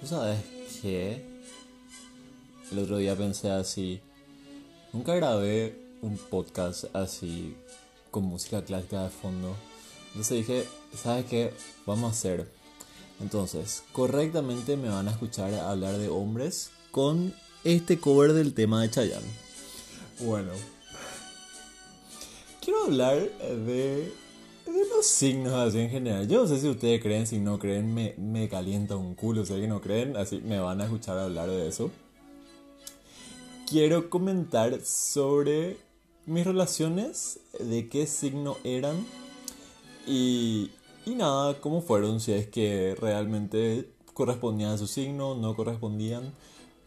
Tú sabes que el otro día pensé así, nunca grabé un podcast así con música clásica de fondo. Entonces dije, ¿sabes qué? Vamos a hacer. Entonces, correctamente me van a escuchar hablar de hombres con este cover del tema de Chayanne. Bueno, quiero hablar de, los signos así en general. Yo no sé si ustedes creen, si no creen, me, me calienta un culo. Si no creen, así me van a escuchar hablar de eso. Quiero comentar sobre mis relaciones, de qué signo eran y, y nada, cómo fueron, si es que realmente correspondían a su signo, no correspondían.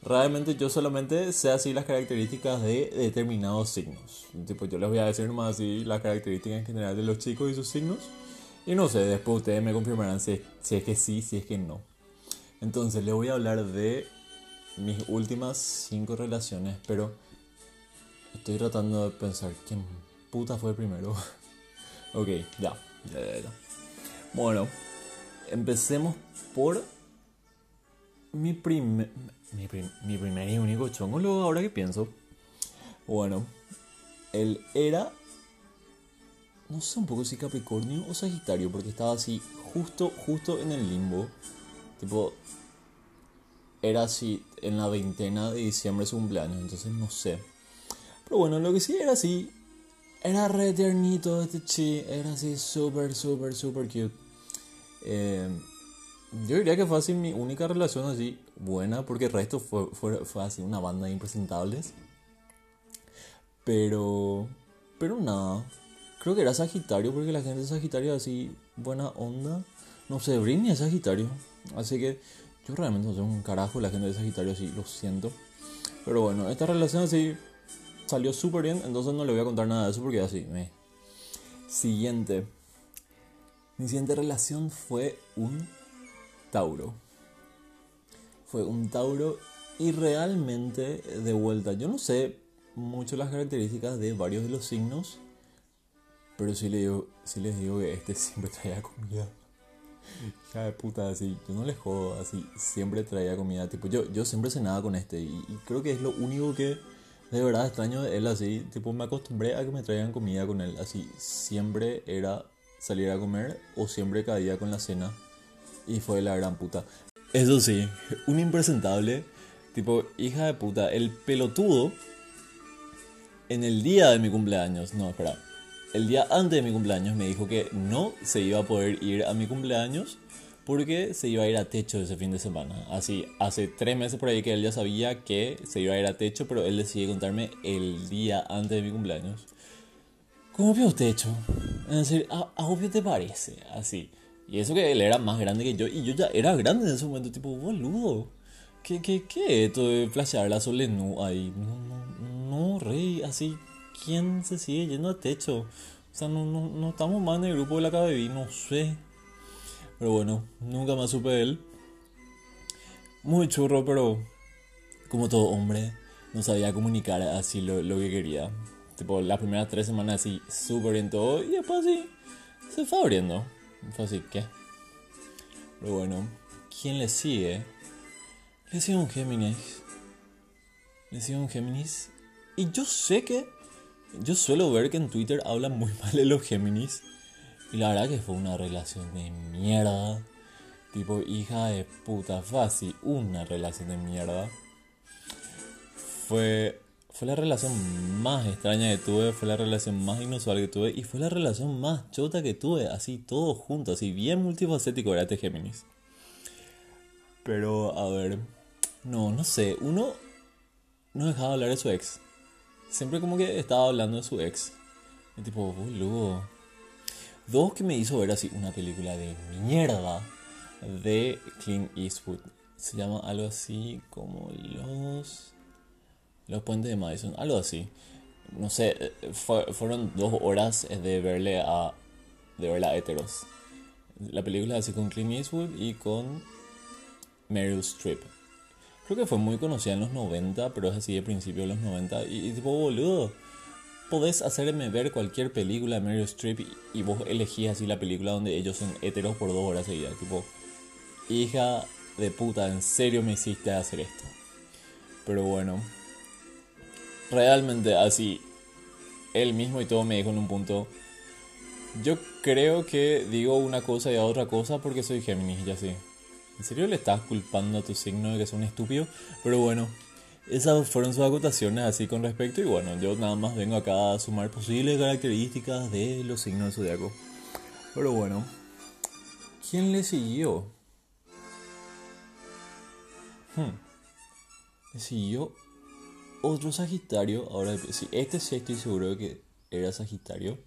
Realmente yo solamente sé así las características de determinados signos. Tipo, yo les voy a decir nomás así las características en general de los chicos y sus signos. Y no sé, después ustedes me confirmarán si, es que sí, si es que no. Entonces les voy a hablar de mis últimas cinco relaciones, pero estoy tratando de pensar quién puta fue primero. ok, ya, ya, ya, ya. Bueno, empecemos por mi primer, mi, prim- mi primer y único chongo, luego ahora que pienso. Bueno, él era, no sé un poco si Capricornio o Sagitario, porque estaba así, justo, justo en el limbo. Tipo, era así en la veintena de diciembre su cumpleaños, entonces no sé. Pero bueno, lo que sí era así, era re tiernito este chi, era así súper, súper, súper cute. Eh, yo diría que fue así mi única relación así buena, porque el resto fue, fue, fue así una banda de impresentables. Pero, pero nada, creo que era Sagitario, porque la gente de Sagitario así buena onda. No sé, Britney es Sagitario, así que yo realmente no sé un carajo la gente de Sagitario así, lo siento. Pero bueno, esta relación así salió súper bien, entonces no le voy a contar nada de eso porque así, me. Siguiente. Mi siguiente relación fue un Tauro. Fue un Tauro y realmente de vuelta. Yo no sé mucho las características de varios de los signos, pero sí, le digo, sí les digo que este siempre traía comida. Hija de puta, así, yo no les jodo, así, siempre traía comida. Tipo, yo, yo siempre cenaba con este y, y creo que es lo único que de verdad extraño de él, así, tipo, me acostumbré a que me traigan comida con él, así, siempre era salir a comer o siempre caía con la cena y fue la gran puta. Eso sí, un impresentable, tipo, hija de puta, el pelotudo en el día de mi cumpleaños, no, espera, el día antes de mi cumpleaños me dijo que no se iba a poder ir a mi cumpleaños porque se iba a ir a techo ese fin de semana. Así, hace tres meses por ahí que él ya sabía que se iba a ir a techo, pero él decidió contarme el día antes de mi cumpleaños. ¿Cómo vio techo? Es decir, ¿a, a obvio te parece? Así. Y eso que él era más grande que yo, y yo ya era grande en ese momento, tipo, boludo. ¿Qué, qué, qué es esto de flashear la solenú ahí? No, no, no, rey, así, ¿quién se sigue yendo a techo? O sea, no, no, no estamos más en el grupo de la KBB, no sé. Pero bueno, nunca más supe de él. Muy churro, pero como todo hombre, no sabía comunicar así lo, lo que quería. Tipo, las primeras tres semanas así, súper bien todo, y después así, se fue abriendo. Fue así, ¿qué? Pero bueno, ¿quién le sigue? Le sigue un Géminis. Le sigue un Géminis. Y yo sé que. Yo suelo ver que en Twitter hablan muy mal de los Géminis. Y la verdad que fue una relación de mierda. Tipo, hija de puta, fácil. Una relación de mierda. Fue. Fue la relación más extraña que tuve, fue la relación más inusual que tuve y fue la relación más chota que tuve, así todo junto, así bien multifacético era este Géminis. Pero, a ver, no, no sé, uno no dejaba de hablar de su ex. Siempre como que estaba hablando de su ex. Y tipo, boludo. Dos que me hizo ver así una película de mierda de Clint Eastwood. Se llama algo así como los... Los puentes de Madison, algo así. No sé, fue- fueron dos horas de verle a... De verla a heteros. La película así con Clint Eastwood y con Meryl Streep. Creo que fue muy conocida en los 90, pero es así de principio de los 90. Y, tipo, boludo, podés hacerme ver cualquier película de Meryl Streep y, y vos elegís así la película donde ellos son heteros por dos horas seguidas. Tipo, hija de puta, en serio me hiciste hacer esto. Pero bueno, realmente así, él mismo y todo me dijo en un punto, yo creo que digo una cosa y a otra cosa porque soy Géminis y así. ¿En serio le estás culpando a tu signo de que es un estúpido? Pero bueno, esas fueron sus acotaciones así con respecto y bueno, yo nada más vengo acá a sumar posibles características de los signos del zodiaco. Pero bueno, ¿quién le siguió? Hmm. Le siguió otro Sagitario. Ahora, sí, este sí estoy seguro de que era Sagitario.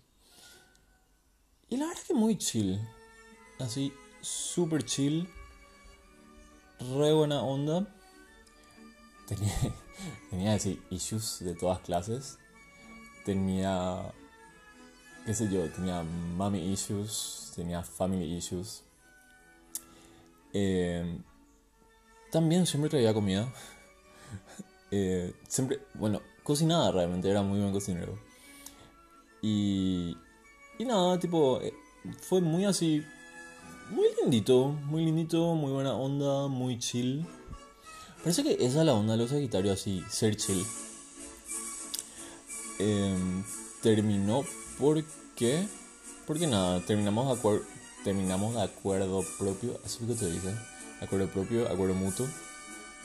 Y la verdad que muy chill. Así, super chill. Re buena onda. Tenía, tenía así, issues de todas clases. Tenía, qué sé yo, tenía mommy issues, tenía family issues. Eh, también siempre traía comida. Eh, siempre, bueno, cocinaba realmente, era muy buen cocinero. Y, y nada, tipo, eh, fue muy así, muy lindito, muy lindito, muy buena onda, muy chill. Parece que esa es la onda de los Sagitarios, así, ser chill. Em, terminó porque, porque nada, terminamos de, terminamos de acuerdo propio, así que te dice, acuerdo propio, acuerdo mutuo,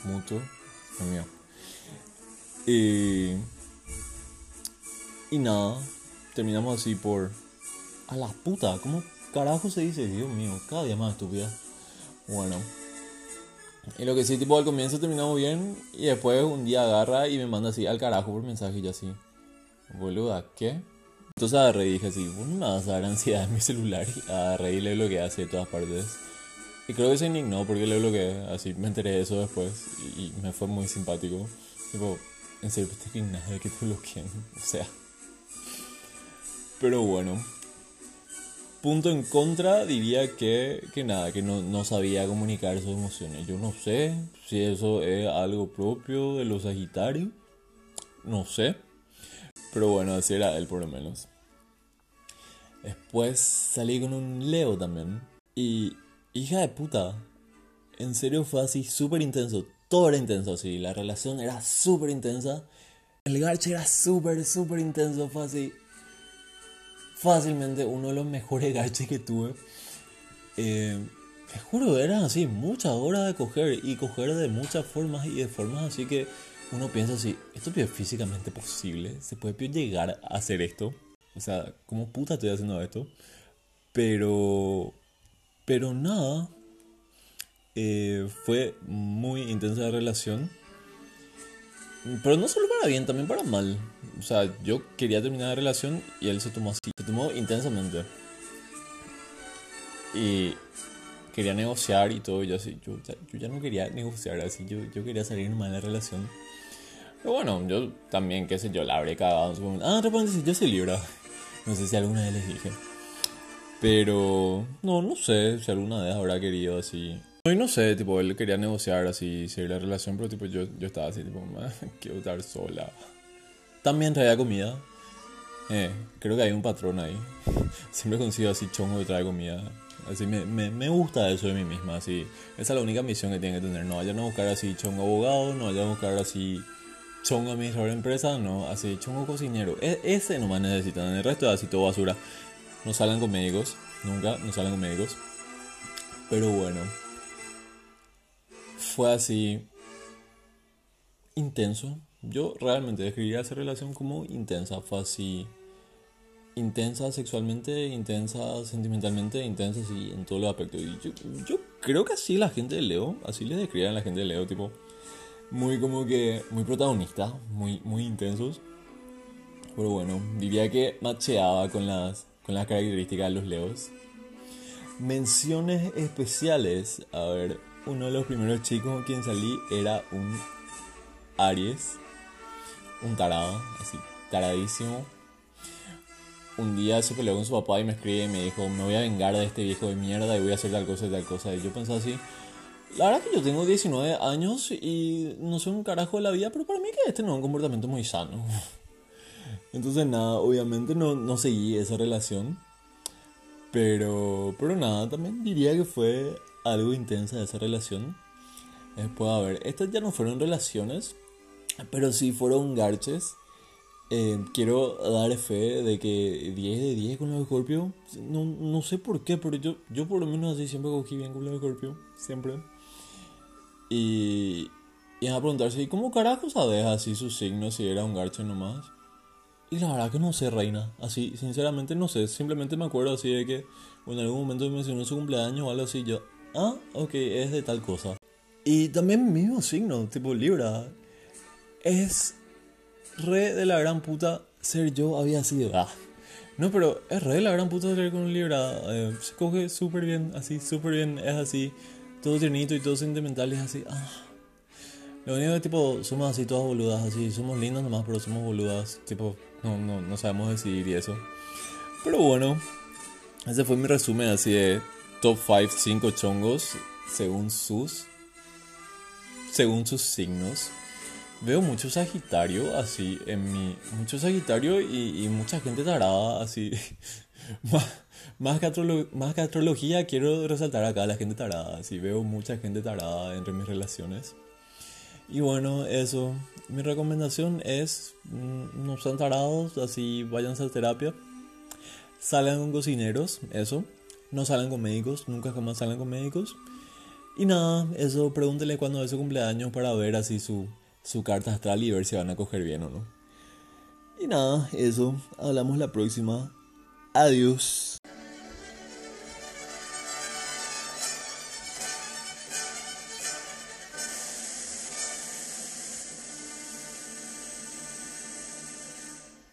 mutuo, mío. Y, y nada, terminamos así por... A la puta, ¿cómo carajo se dice? Dios mío, cada día más estúpida. Bueno. Y lo que sí, tipo al comienzo terminamos bien y después un día agarra y me manda así al carajo por mensaje y así. Boluda, ¿qué? Entonces agarré y dije así, vos no me vas a dar ansiedad en mi celular y agarré y le bloqueé así de todas partes. Y creo que se indignó porque le bloqueé, así me enteré de eso después y, me fue muy simpático. Tipo, en serio, te indignas de que te bloqueen, o sea. Pero bueno. Punto en contra diría que, que nada, que no, no sabía comunicar sus emociones. Yo no sé si eso es algo propio de los Sagitarios. No sé. Pero bueno, así era él por lo menos. Después salí con un Leo también. Y hija de puta. En serio fue así súper intenso. Todo era intenso, sí. La relación era súper intensa. El garche era súper, súper intenso. Así fácilmente uno de los mejores gaches que tuve. Eh, te juro, eran así muchas horas de coger y coger de muchas formas y de formas así que uno piensa así, ¿esto es físicamente posible? ¿Se puede llegar a hacer esto? O sea, ¿cómo puta estoy haciendo esto? Pero... Pero nada. Eh, fue muy intensa la relación. Pero no solo para bien, también para mal. O sea, yo quería terminar la relación y él se tomó así. Se tomó intensamente. Y quería negociar y todo. Y yo así, yo, yo ya no quería negociar así. Yo, yo quería salir mal de la relación. Pero bueno, yo también, qué sé yo, la habré cagado. Ah, repente yo soy Libra. No sé si alguna vez les dije. Pero no, no sé si alguna vez habrá querido así y no sé, tipo, él quería negociar así, seguir la relación, pero tipo, yo, yo estaba así, tipo, quiero estar sola. También traía comida. Eh, creo que hay un patrón ahí. Siempre consigo así chongo de traer comida. Así me, me, me, gusta eso de mí misma, así. Esa es la única misión que tiene que tener. No vayan a buscar así chongo abogado, no vayan a buscar así chongo administrador de empresa, no, así chongo cocinero. E, ese nomás necesitan, el resto es así todo basura. No salgan con médicos, nunca, no salgan con médicos. Pero bueno fue así intenso. Yo realmente describiría esa relación como intensa. Fue así intensa sexualmente, intensa sentimentalmente, intensa así en todos los aspectos. Y yo, creo que así la gente de Leo, así le describían la gente de Leo, tipo, muy como que, muy protagonista, muy, muy intensos. Pero bueno, diría que macheaba con las, con las características de los Leos. Menciones especiales, a ver, uno de los primeros chicos con quien salí era un Aries, un tarado, así, taradísimo. Un día se peleó con su papá y me escribe y me dijo, me voy a vengar de este viejo de mierda y voy a hacer tal cosa y tal cosa. Y yo pensaba así, la verdad que yo tengo 19 años y no soy un carajo de la vida, pero para mí que este no es un comportamiento muy sano. Entonces nada, obviamente no, no seguí esa relación. Pero, pero nada, también diría que fue algo intensa de esa relación. Después, a ver, estas ya no fueron relaciones, pero sí fueron garches. Eh, quiero dar fe de que 10 de 10 con los Scorpio. No, no sé por qué, pero yo, yo por lo menos así siempre cogí bien con los Scorpio. Siempre. Y, y a preguntarse, ¿y cómo carajo sabes así su signo si era un garche nomás? Y la verdad que no sé, reina. Así, sinceramente no sé. Simplemente me acuerdo así de que en algún momento me mencionó su cumpleaños o algo así. Yo, ah, ok, es de tal cosa. Y también mi mismo signo, tipo Libra. Es re de la gran puta ser yo había sido. Ah. No, pero es re de la gran puta ser con Libra. Eh, se coge súper bien, así, súper bien. Es así, todo tiernito y todo sentimental. Es así, ah. Lo único que tipo, somos así todas boludas, así, somos lindas nomás, pero somos boludas. Tipo, no, no, no sabemos decidir y eso. Pero bueno, ese fue mi resumen así de top 5, 5 chongos según sus según sus signos. Veo mucho Sagitario así en mi. Mucho Sagitario y, y mucha gente tarada así. más, más, que más astrología quiero resaltar acá la gente tarada. Así veo mucha gente tarada entre mis relaciones. Y bueno, eso. Mi recomendación es. Mm, no sean tarados, así váyanse a terapia. Salgan con cocineros, eso. No salgan con médicos, nunca jamás salgan con médicos. Y nada, eso, pregúntele cuándo es su cumpleaños para ver así su, su carta astral y ver si van a coger bien o no. Y nada, eso, hablamos la próxima. Adiós.